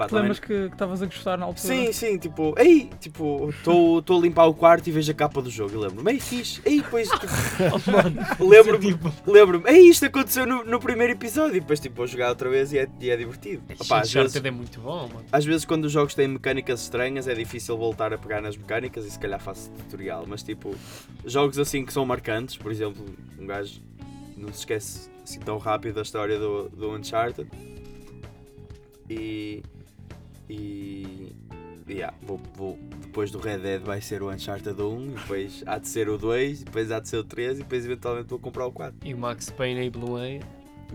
Pá, Te lembras que estavas a gostar na altura? Sim, sim, tipo, ei, tipo, estou a limpar o quarto e vejo a capa do jogo e lembro-me, ei, fixe, ei, depois, tipo, Oh, mano, lembro-me, tipo, lembro-me, ei, isto aconteceu no, no primeiro episódio e depois, tipo, vou jogar outra vez e é, e é divertido. Opá, às, vezes, Uncharted é muito bom, mano. às vezes quando os jogos têm mecânicas estranhas é difícil voltar a pegar nas mecânicas e se calhar faço tutorial, mas tipo, jogos assim que são marcantes, por exemplo, um gajo não se esquece assim tão rápido da história do, do Uncharted e. E. Yeah, vou, vou- depois do Red Dead vai ser o Uncharted 1, e depois há de ser o 2, e depois há de ser o 3, e depois eventualmente vou comprar o 4. E o Max Payne e Blue A. Yeah.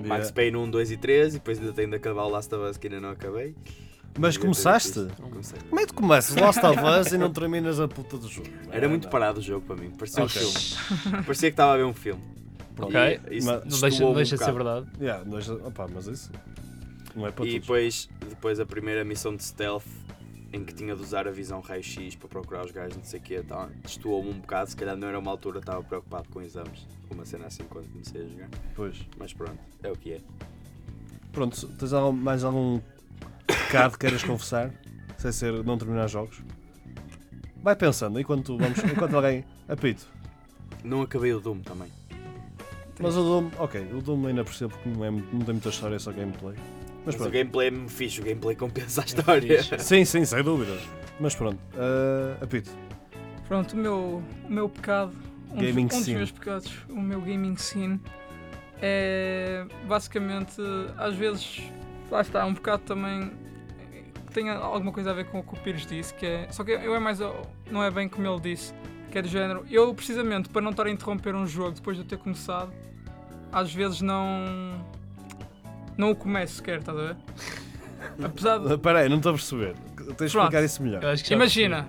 Max Payne 1, 2 e 3, e depois ainda tenho de acabar o Last of Us que ainda não acabei. Mas E começaste? Comecei. Como é que tu começas Last of Us e não terminas a puta do jogo? Era muito Não. parado o jogo para mim, parecia Ok. um filme. Parecia que estava a ver um filme. Ok. E isso Mas- Não deixa, um deixa de ser verdade. Yeah, mas, opá, mas isso não é para E todos. depois, depois a primeira missão de stealth em que tinha de usar a visão raio-x para procurar os gajos, não sei o quê, tá, destoou-me um bocado. Se calhar não era uma altura, estava preocupado com exames, uma cena assim quando comecei a jogar. Pois. Mas pronto, é o que é. Pronto, tens mais algum pecado que queiras confessar? Sem ser não terminar jogos? Vai pensando, enquanto, vamos, enquanto alguém. Apito. Não acabei o Doom também. Mas o Doom, ok, o Doom ainda percebo porque não, é, não tem muita história, é só gameplay. Mas Mas o gameplay me fixe, o gameplay compensa a É história. fixe. Sim, sim, sem dúvida. Mas pronto, uh, apito. Pronto, o meu, o meu pecado, um, dos- Gaming um dos meus pecados, o meu gaming scene, é basicamente, às vezes, lá está, um bocado também que tem alguma coisa a ver com o que o Pires disse, que é, só que eu é mais, não é bem como ele disse, que é do género, eu precisamente para não estar a interromper um jogo depois de eu ter começado, às vezes não, não o começo sequer, estás a ver? apesar de. Espera aí, não estou a perceber. Tens de explicar isso melhor. Eu acho que já Imagina,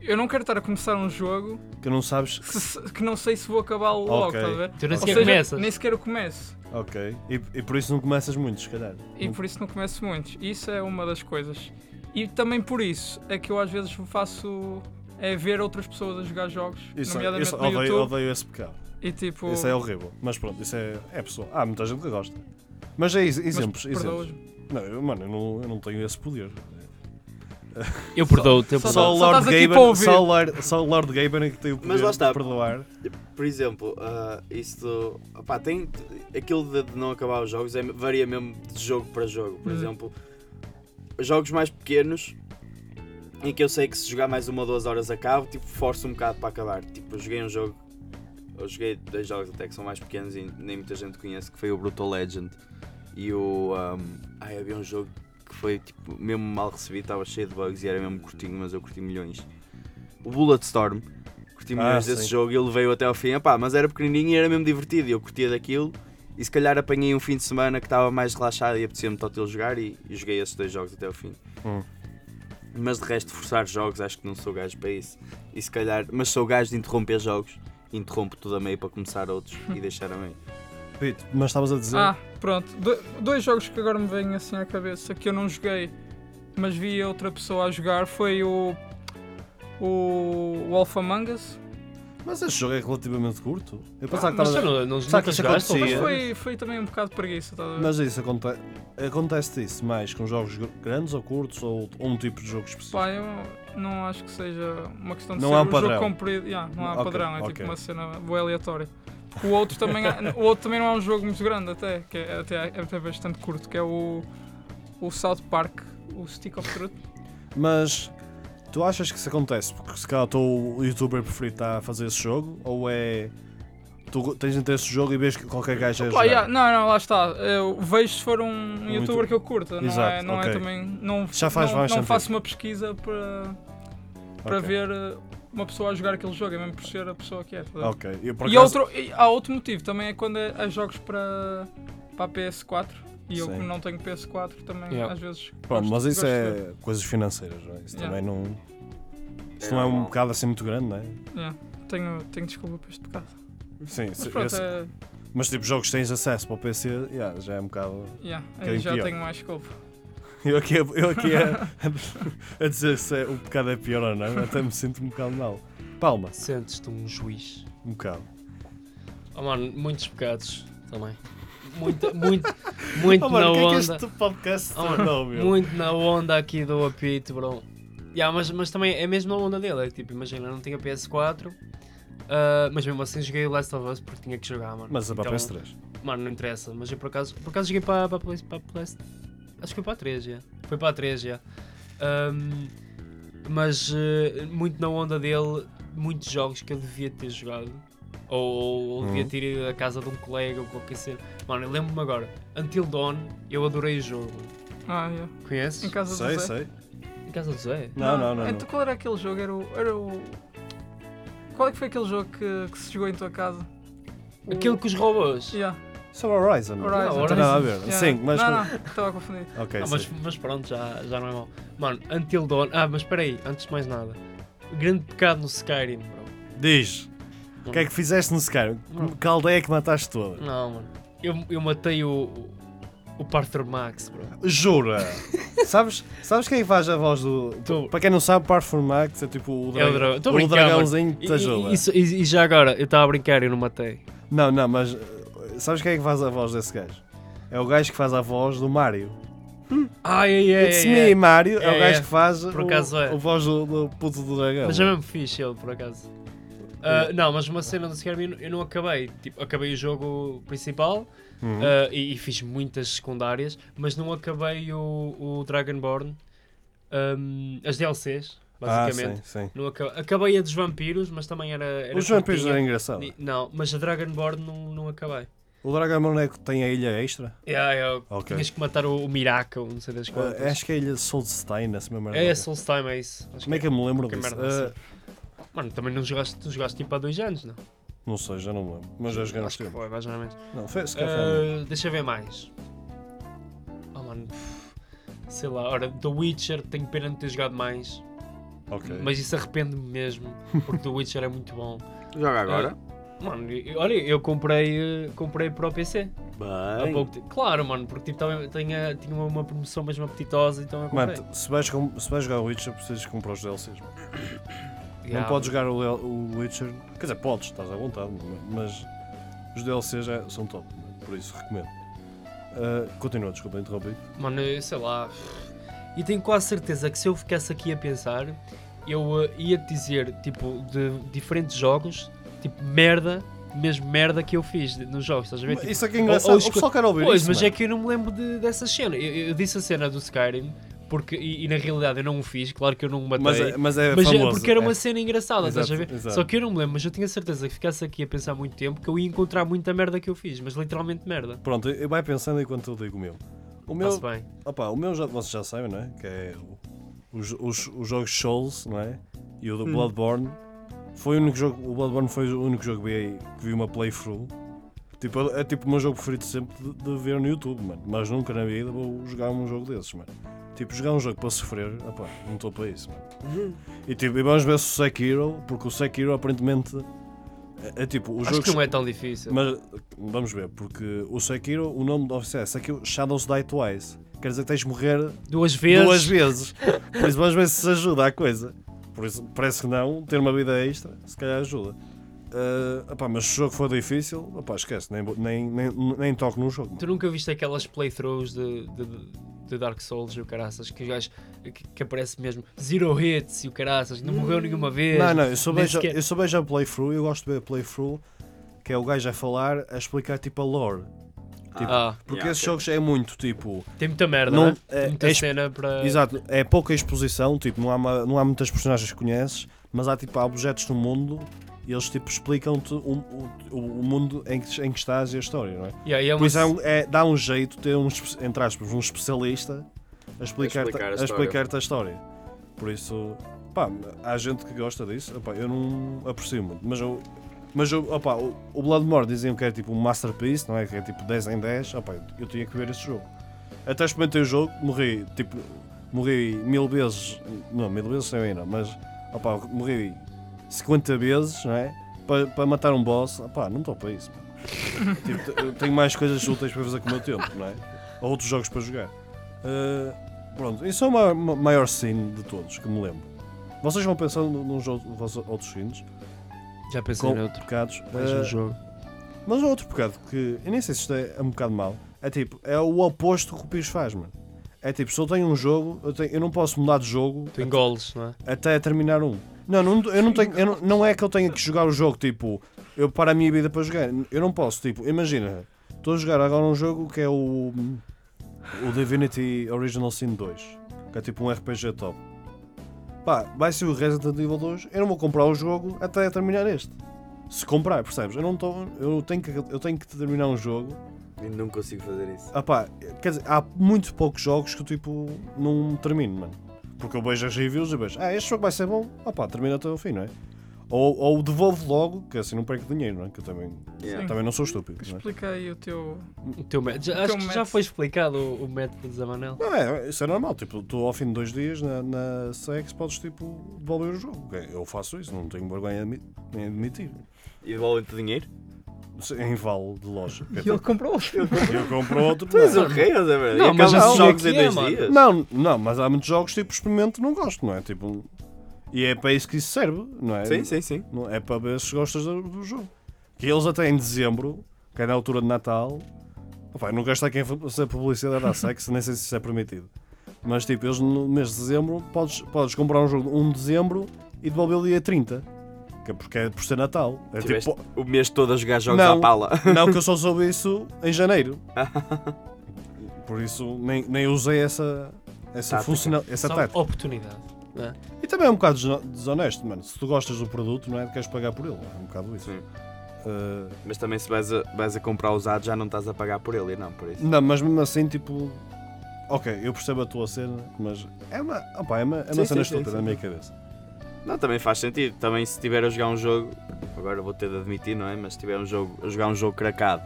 eu não quero estar a começar um jogo Que não sabes. que, se- que não sei se vou acabá-lo logo, Ok. estás a ver? Tu nem Ou sequer seja, começas. nem sequer eu começo. Ok. E, e por isso não começas muito, se calhar. E por isso não começo muitos. Isso é uma das coisas. E também por isso é que eu às vezes faço. É ver outras pessoas a jogar jogos, Isso, nomeadamente isso no odeio, YouTube. odeio esse pecado. E tipo. Isso é horrível. Mas pronto, isso é, é pessoal. Há muita gente que gosta. Mas é ex- mas exemplos. exemplos. perdoas-me. Não, eu, mano, eu não, eu não tenho esse poder. Eu perdoo-te, eu Só- Só perdoo o só Lord Gaben, só o Lord, só o Lord Gaben é que tem o poder Mas lá está. de perdoar. Por exemplo, ah, isto. opá, tem, aquilo de, de não acabar os jogos é, varia mesmo de jogo para jogo. Por Uhum. exemplo, jogos mais pequenos em que eu sei que se jogar mais uma ou duas horas acabo, tipo, forço um bocado para acabar. Tipo, joguei um jogo. Eu joguei dois jogos até que são mais pequenos e nem muita gente conhece, que foi o Brutal Legend e o. Um, ai, havia um jogo que foi tipo, mesmo mal recebido, estava cheio de bugs e era mesmo curtinho, mas eu curti milhões. O Bulletstorm, curti Ah, milhões desse sim. jogo e ele veio até ao fim, Epá, mas era pequenininho e era mesmo divertido e eu curtia daquilo. E se calhar apanhei um fim de semana que estava mais relaxado e apetecia-me total jogar e, e joguei esses dois jogos até ao fim. Hum. Mas de resto, forçar jogos, acho que não sou gajo para isso. E se calhar, mas sou gajo de interromper jogos, interrompo tudo a meio para começar outros e deixar a meio. Pito, mas estavas a dizer. Ah, pronto. Do- dois jogos que agora me vêm assim à cabeça que eu não joguei, mas vi outra pessoa a jogar foi o. O Wolf Among Us. Mas este jogo é relativamente curto. Eu Ah, pensava que mas estavas Mas a... tu não, não, que isso acontecia? Mas foi, foi também um bocado de preguiça, ver? Mas isso acontece. Acontece isso mais com jogos gr- grandes ou curtos ou, ou um tipo de jogo específico? Pá, eu não acho que seja uma questão de Não ser há um padrão. jogo comprido. Yeah, não há Ok, padrão, é ok. tipo uma cena boa aleatória. O outro também, há- o outro também não é um jogo muito grande até, que é até, é até bastante curto, que é o, o South Park, o Stick of Truth. Mas tu achas que isso acontece porque se calhar o teu youtuber preferido está a fazer esse jogo? Ou é. Tu tens interesse no jogo e vês que qualquer gajo é yeah, não, não, lá está. Eu vejo se for um, Um youtuber que eu curta, não é, Exato, não ok. é também. Não, Já faz não, não faço uma pesquisa para, para Ok. ver eh, uma pessoa a jogar aquele jogo, é mesmo por ser a pessoa que é. tá? Ok. E, E outro, e há outro motivo também é quando é, há jogos para, para a PS4 e eu como não tenho PS4 também Yeah. às vezes. Pronto, gosto- mas isso gosto de ver. é coisas financeiras, não é? Isso Yeah. também não. Isso É não é um normal. bocado assim muito grande, não é? Yeah, tenho, tenho desculpa por este pecado. Sim, Mas se- pronto, esse- é, mas tipo, jogos que tens acesso para o PC, yeah, já é um bocado. yeah, aí bocadinho já pior. tenho mais culpa. Eu aqui, eu aqui a, a dizer se é, o pecado é pior ou não, até me sinto um bocado mal. Palma, Sentes-te um juiz. um bocado. Oh, mano, muitos pecados também. Muito, muito, muito Oh, mano, na o que é que onda. este podcast Oh, mano, tornou, meu? muito na onda aqui do apito, bro. Yeah, mas, mas também é mesmo na onda dele. É tipo, imagina, eu não tinha PS4, ah, mas mesmo assim joguei o Last of Us porque tinha que jogar, mano. Mas é para Então, PS3. Mano, não interessa. Mas eu por acaso, por acaso joguei para, para, para a Play- Acho que foi para a 3, já. Foi para a 3, já. Ahm, mas eh, muito na onda dele, muitos jogos que eu devia ter jogado. Ou, ou, ou devia Uhum. ter ido à casa de um colega ou qualquer cena. Mano, eu lembro-me agora. Until Dawn, eu adorei o jogo. Ah, yeah. Conheces? Em casa Sei, do Zé. sei. Em casa do Zé? Não, não, não. não. Então qual era aquele jogo? Era o. Era o... Qual é que foi aquele jogo que, que se jogou em tua casa? O- Aquele com os robôs. Yeah. Isso é o Horizon. Horizon. Não tem nada a ver. Yeah. Sim, mas. Não, não, estava a confundir. Ok, Ah, mas, sim. mas pronto, já, já não é mal. Mano, Until Dawn. Ah, mas espera aí, antes de mais nada. Grande pecado no Skyrim, bro. Diz. O que é que fizeste no Skyrim? Não. Que aldeia que mataste toda? Não, mano. Eu, eu matei o, o, Parthur Max, bro. Jura? sabes, sabes quem faz a voz do. Tu. Para quem não sabe, Parfum Max é tipo o, É o dra- o brincar, dragãozinho que E, te ajuda. e, isso- e- e já agora, eu estava a brincar e não matei. Não, não, mas sabes quem é que faz a voz desse gajo? É o gajo que faz a voz do Mario. Ai, ai, ai. It's me. Mario. É, É, o gajo é. que faz Por o, acaso é. o voz do, do puto do dragão. Mas é mesmo fixe ele, por acaso. Ah, não, mas uma cena do Skyrim eu não- acabei. Tipo, acabei o jogo principal Uhum. ah, e, e fiz muitas secundárias, mas não acabei o, o Dragonborn, ahm, as DLCs, ah, basicamente. sim, sim. Não aca- Acabei a dos vampiros, mas também era. era Os vampiros curtinha. é engraçado. Ni- Não, mas a Dragonborn não, não acabei. O é que tem a ilha extra? Yeah, yeah, Ok. Tinhas que matar o, o Miracle, não sei das quantas. Uh, acho que é a ilha de Soulstein, essa mesma merda. é, Soulstime, é isso. Acho Como é que eu me lembro Que disso? merda. Uh, Mano, também não jogaste, tu jogaste tipo há dois anos, não? não sei, já não me lembro. Mas já joguei Acho que tempos. foi, mais ou menos. Não, foi café. Uh, deixa eu ver mais. Oh, mano. sei lá, ora, The Witcher, tenho pena de não ter jogado mais, Ok. mas isso arrepende-me mesmo, porque The Witcher é muito bom. Joga agora. Mano, eu- olha, eu comprei, eh, comprei para o PC. Bem. pouco. Claro, mano, porque tipo, também tinha, tinha uma promoção mesmo apetitosa, então eu comprei. Mano, se vais, se vais jogar o Witcher, precisas comprar os DLCs. Yeah, Não podes jogar o, o Witcher. Quer dizer, podes, estás à vontade, mas os DLCs já são top, por isso recomendo. Ah, continua, desculpa interromper. Mano, eu sei lá. E tenho quase certeza que se eu ficasse aqui a pensar, eu eh, ia te dizer, tipo, de diferentes jogos, tipo, merda, mesmo merda que eu fiz nos jogos, estás a ver? Tipo, Isso é que é engraçado. ou o pessoal quer ouvir Pois, isso. mas mano. é que eu não me lembro de, dessa cena. Eu, eu disse a cena do Skyrim, porque, e, e na realidade eu não o fiz, claro que eu não o matei. Mas é, mas é Mas é famoso. porque era uma é. cena engraçada, estás a Exato, ver? exato. Só que eu não me lembro, mas eu tinha certeza que ficasse aqui a pensar muito tempo que eu ia encontrar muita merda que eu fiz, mas literalmente merda. Pronto, eu vai pensando enquanto eu digo o meu. O meu, bem. opa, o meu já, vocês já sabem, não é? Que é os, os, os jogos Souls, não é? E o do Hum. Foi o único jogo, o Bloodborne foi o único jogo que vi, uma playthrough. Tipo, é, tipo o meu jogo preferido sempre de, de ver no YouTube, mano. Mas nunca na vida vou jogar um jogo desses, mano. Tipo, jogar um jogo para sofrer, opá, não estou para isso, mano. E tipo, e vamos ver se o Sekiro, porque o Sekiro aparentemente é, é tipo, o Acho jogo que não é tão difícil. mas vamos ver, porque o Sekiro, o nome do oficial é Sekiro Shadows Die Twice. Quer dizer que tens de morrer Duas vezes. duas vezes. Por isso vamos ver se ajuda a coisa. Por isso parece que não, ter uma vida extra, se calhar ajuda. Opá, mas se o jogo for difícil, opá, esquece, nem, nem, nem, nem toco no jogo. mano. Tu nunca viste aquelas playthroughs de, de, de Dark Souls e o caraças que, o gajo- que, que aparece mesmo zero hits e o caraças, não morreu nenhuma vez. Não, não, eu vejo, sequer- eu só vejo a playthrough, eu gosto de ver a playthrough, que é o gajo a falar, a explicar tipo a lore. Tipo, Ah, Porque Yeah, esses jogos é muito tipo. tem muita merda, Não- né? é- Tem muita é- cena para. Exato, é pouca exposição, tipo, não há, ma- não há muitas personagens que conheces, mas há tipo há objetos no mundo e eles tipo explicam-te o, o, o mundo em que, em que estás e a história, não é? Yeah, e é Por uma isso é um- é- dá um jeito ter um, espe- entre aspas, um especialista a explicar-te explicar a a, história. explicar-te a história. Por isso, pá, há gente que gosta disso, eu não aprecio muito, mas eu. Mas opá, o, o Bloodborne diziam que é tipo um masterpiece, não é? Que é tipo 10 em 10, opá, eu tinha que ver esse jogo. Até experimentei o jogo, morri, tipo, morri mil vezes, não, mil vezes sei ainda, mas, opá, morri 50 vezes, não é? Para, para matar um boss, opá, não estou para isso. tipo, eu tenho mais coisas úteis para fazer com o meu tempo, não é? Ou outros jogos para jogar. Uh, pronto, isso é o maior, ma- maior scene de todos que me lembro. Vocês vão pensando nos outros, outros scenes, Já pensei com noutro. pecados. Mais uh, um jogo. mas outro pecado que eu nem sei se isto é um bocado mau, é tipo, é o oposto que o Pires faz, mano. É tipo, se eu tenho um jogo, eu, tenho- eu não posso mudar de jogo Tu engoles, não é? até terminar um. Não, não, eu não tenho, eu não, não é que eu tenha que jogar o jogo, tipo, eu paro a minha vida para jogar. Eu não posso, tipo, imagina, estou a jogar agora um jogo que é o, o Divinity Original Sin 2, que é tipo um RPG top. Pá, vai ser o Resident Evil 2, eu não vou comprar o jogo até terminar este. Se comprar, percebes? Eu não estou, eu tenho que, eu tenho que terminar um jogo. Eu não consigo fazer isso. Ah pá, quer dizer, há muito poucos jogos que eu tipo não termino, mano. Porque eu vejo as reviews e vejo, ah, este jogo vai ser bom, ah pá, termina até o fim, não é? Ou, ou devolvo logo, que assim não perco dinheiro, não é? Que eu também, Yeah. também não sou estúpido, não é? Explica aí o teu. O teu método. Já- O Acho teu que já foi explicado o, o método de Zamanel. Não, é, isso é normal, tipo, tu ao fim de dois dias na, na SEX podes tipo devolver o jogo. ok? Eu faço isso, não tenho vergonha em admitir. E devolvem-te dinheiro? Em vale de loja. é E ele comprou outro. eu compro outro. Tu és não. o rei? Não, E mas é jogos em é, dois mano. dias? Não, não, mas há muitos jogos tipo experimento não gosto, não é? Tipo, e é para isso que isso serve, não é? Sim, sim, sim. Não é para ver se gostas do, do jogo. Que eles até em dezembro, que é na altura de Natal, opa, eu não gosto aqui em fazer publicidade da sexo, nem sei se isso é permitido. Mas tipo, eles no mês de dezembro podes, podes comprar um jogo 1 de dezembro e devolver o dia 30. Que é porque é por ser Natal. É Tiveste tipo, o mês todo a jogar jogos Não. à pala. não que eu só soube isso em janeiro. Por isso nem, nem usei essa, essa, funcional, essa Só tática. oportunidade. É? E também é um bocado deso- desonesto, mano. Se tu gostas do produto, não é? Queres pagar por ele. É um bocado isso. Sim. Uh, Mas também se vais a, vais a comprar usado já não estás a pagar por ele, não, por isso. não, mas mesmo assim, tipo. Ok, eu percebo a tua cena, mas é uma, opa, é uma, é uma Sim, cena sim, estúpida sim. na minha cabeça. Não, também faz sentido. Também se estiver a jogar um jogo, agora vou ter de admitir, não é? Mas se estiver um jogo, a jogar um jogo cracado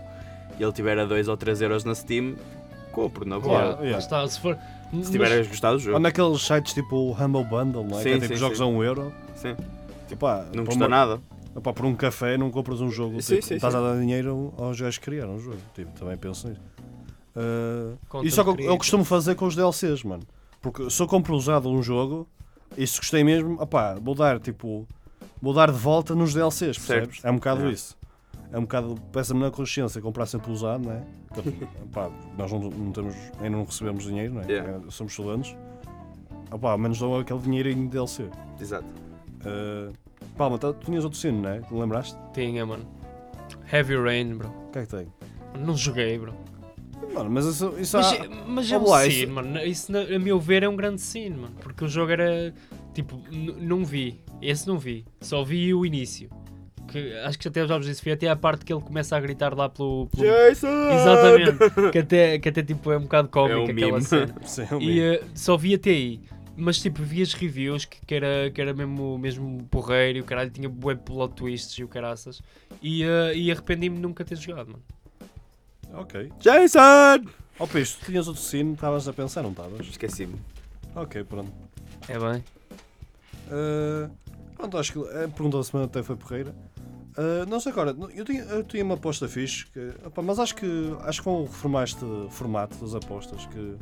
e ele tiver a 2 ou 3 euros na Steam, compro, na Claro. boa. yeah. Está, se for. Se tiveres gostado do Ou jogo. naqueles sites tipo o Humble Bundle, não é? que é Sim, tipo sim, jogos sim. a um euro. Sim. Tipo, ah, Não custa uma- nada. Epá, por um café não compras um jogo. Sim, tipo, sim, estás sim. a dar dinheiro aos gajos que criaram o jogo. Tipo, também penso nisso. Uh, isso é o que eu- costumo fazer com os DLCs, mano. Porque se eu compro usado um jogo e se gostei mesmo, opá, vou dar tipo. Vou dar de volta nos DLCs, percebes? Certo. É um bocado É. isso. É um bocado. Peça-me na consciência comprar sempre usado, não é? Porque, opá, nós não, não temos. ainda não recebemos dinheiro, não é? Yeah. É, Somos estudantes. Opá, ao menos dão aquele dinheirinho de DLC. Exato. Uh, Palma, tá- tu tinhas outro sino, não é? Te lembraste? Tinha, mano. Heavy Rain, bro. O que é que tem? Não joguei, bro. Mano, mas isso, isso Mas, há- mas é um lá, scene, isso- mano. Isso, a meu ver, é um grande scene, mano. Porque o jogo era. Tipo, não vi. Esse não vi. Só vi o início. Que, acho que até já vos disse. Foi até a parte que ele começa a gritar lá pelo. pelo- Jason! Exatamente. que, até, que até tipo é um bocado cómico É um aquela meme. cena. Sim, é um E meme. eh, só vi até aí. Mas tipo, vi as reviews que, que era, que era mesmo, mesmo porreiro e o caralho tinha bué plot twists e o caraças. E, eh, e arrependi-me de nunca ter jogado, mano. Ok. Jason! Ó Peixe, tu tinhas outro sino, estavas a pensar, não estavas? Esqueci-me. Ok, pronto. É bem? Uh, pronto, acho que a pergunta da semana até foi porreira. Uh, não sei agora, eu tinha, eu tinha uma aposta fixe, que, opá, mas acho que acho que vão reformar este formato das apostas. Que,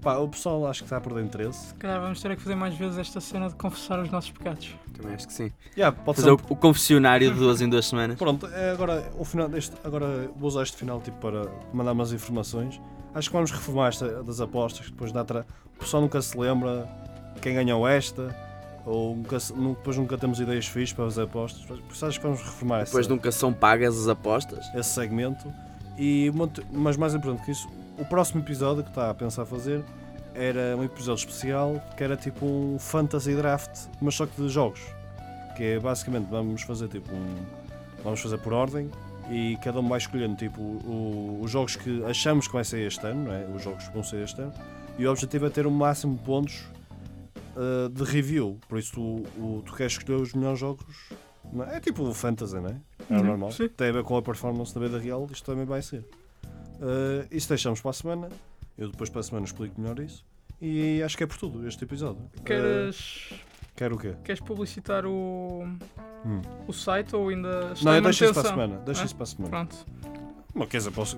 pá, o pessoal acho que está a perder interesse. Se calhar vamos ter que fazer mais vezes esta cena de confessar os nossos pecados. Também acho que sim. Yeah, pode Fazer ser. o, o confessionário de duas em duas semanas. Pronto, é agora, o final deste, agora vou usar este final tipo, para mandar umas informações. Acho que vamos reformar esta das apostas, que depois dá tra... o pessoal nunca se lembra quem ganhou esta, ou nunca depois nunca temos ideias fixas para fazer apostas. Acho que vamos reformar Depois essa, nunca são pagas as apostas. esse segmento. E, mas mais importante que isso, o próximo episódio que está a pensar fazer era um episódio especial que era tipo um fantasy draft, mas só que de jogos. Que é basicamente vamos fazer tipo um. Vamos fazer por ordem e cada um vai escolhendo tipo o- os jogos que achamos que vai ser este ano, não é? Os jogos que vão ser este ano. E o objetivo é ter o máximo de pontos uh, de review. Por isso tu, o- tu queres escolher os melhores jogos. é? Tipo o fantasy, não é? É Uhum, normal. sim. Tem a ver com a performance da vida real, isto também vai ser. Uh, isso deixamos para a semana. Eu depois para a semana explico melhor isso. E acho que é por tudo este episódio. Uh, Queres, quero o quê? queres publicitar o, Hum. o site ou ainda está Não, deixo isso para a semana. Deixo É? isso para a semana. Pronto. Uma coisa, posso,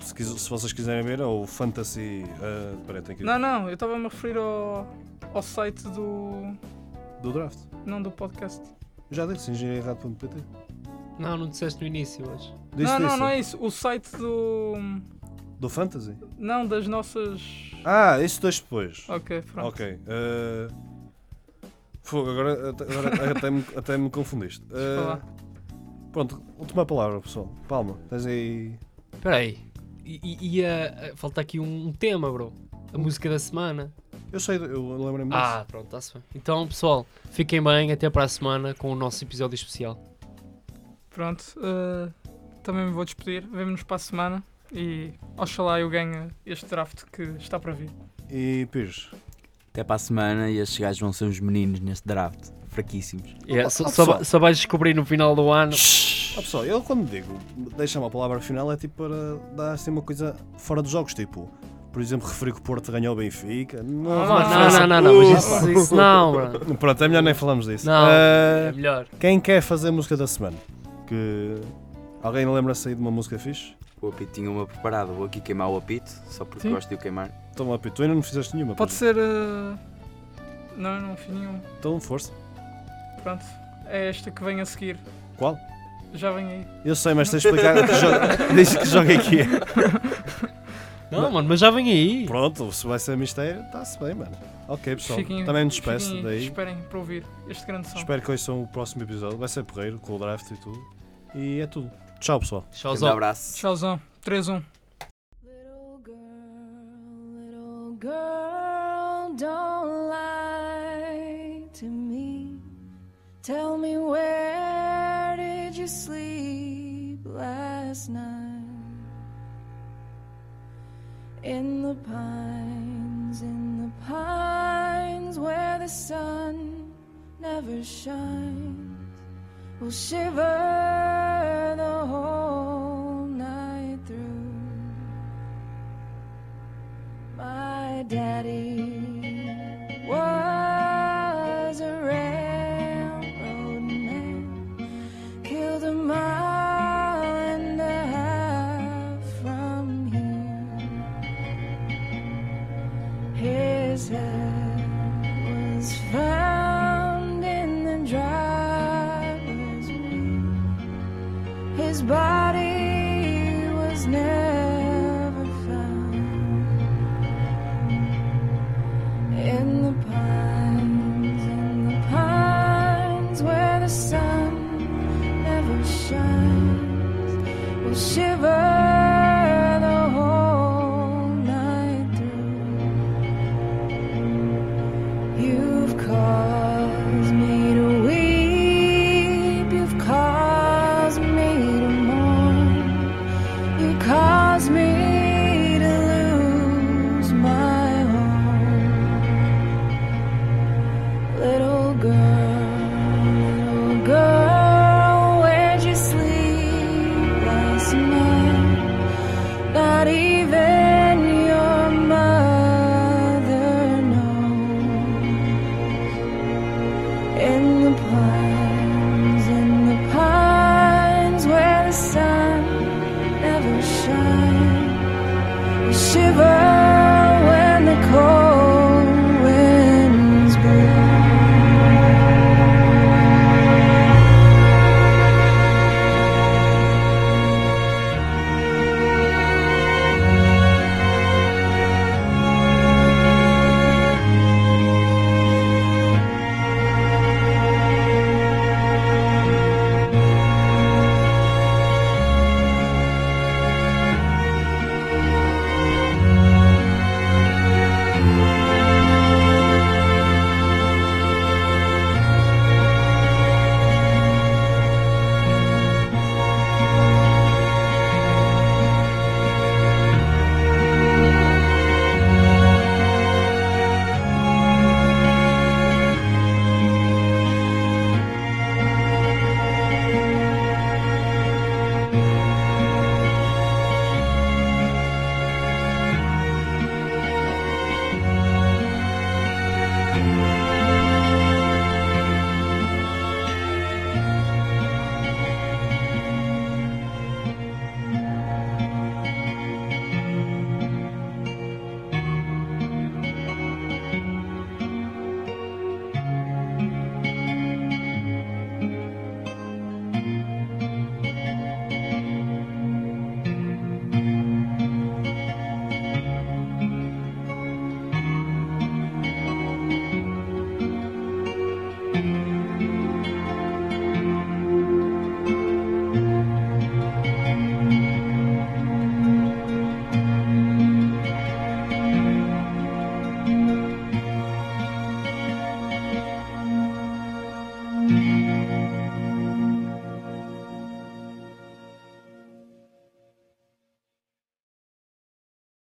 se, se vocês quiserem ver, é o Fantasy. Uh, peraí, tenho que Não, não, eu estava-me a referir ao, ao site do. Do draft. Não do podcast. Já disse, engenharia.pt. Não, não disseste no início hoje. Disse, não, não, disse. não é isso. O site do. Do Fantasy? Não, das nossas. Ah, isso deixo depois. Ok, pronto. Ok. Uh... Fogo, agora, até- agora até, me, até me confundiste. Uh, pronto, última palavra, pessoal. Palma, tens aí. Espera aí. E, e, e a- falta aqui um, um tema, bro. A música da semana. Eu sei, eu lembrei-me disso. Ah, pronto, está-se bem. Então, pessoal, fiquem bem. Até para a semana com o nosso episódio especial. Pronto. eh, também me vou despedir. Vemo-nos para a semana. E oxalá eu ganhe este draft que está para vir. E Pires. Até para a semana e estes gajos vão ser uns meninos neste draft. Fraquíssimos. Yeah, Ah, só, ah, só, só vais descobrir no final do ano. Ah, pessoal, eu quando digo deixa-me a palavra final é tipo para dar assim uma coisa fora dos jogos, tipo, por exemplo, referir que o Porto ganhou o Benfica. Não, Ah, Não, não, não, não, não, mas isso, isso não, bro. Pronto, é melhor nem falamos disso. Não, é melhor. quem quer fazer a música da semana? Que alguém lembra-se aí de uma música fixe? O apito tinha uma preparada. Vou aqui queimar o apito, só porque Sim. gosto de o queimar. Então lá, Pito, tu ainda não fizeste nenhuma. Pode ser. eh, Não, não fiz nenhum. não? Então força. Pronto. É esta que vem a seguir. Qual? Já vem aí. Eu sei, mas tens de explicar que jogo, diz que jogo que é. Não, mano, mas já vem aí. Pronto, se vai ser mistério, está-se bem, mano. Ok, pessoal. Fiquem- Também me despeço fiquem daí. Esperem para ouvir este grande som. Espero que ouçam o próximo episódio. Vai ser porreiro, com o draft e tudo. E é tudo. Tchau, pessoal. Um Tchauzão. abraço. Tchauzão. 3-1. Little girl, little girl, don't lie to me. Tell me where did you sleep last night? In the pines, in the pines where the sun never shines. We'll shiver the whole night through. My daddy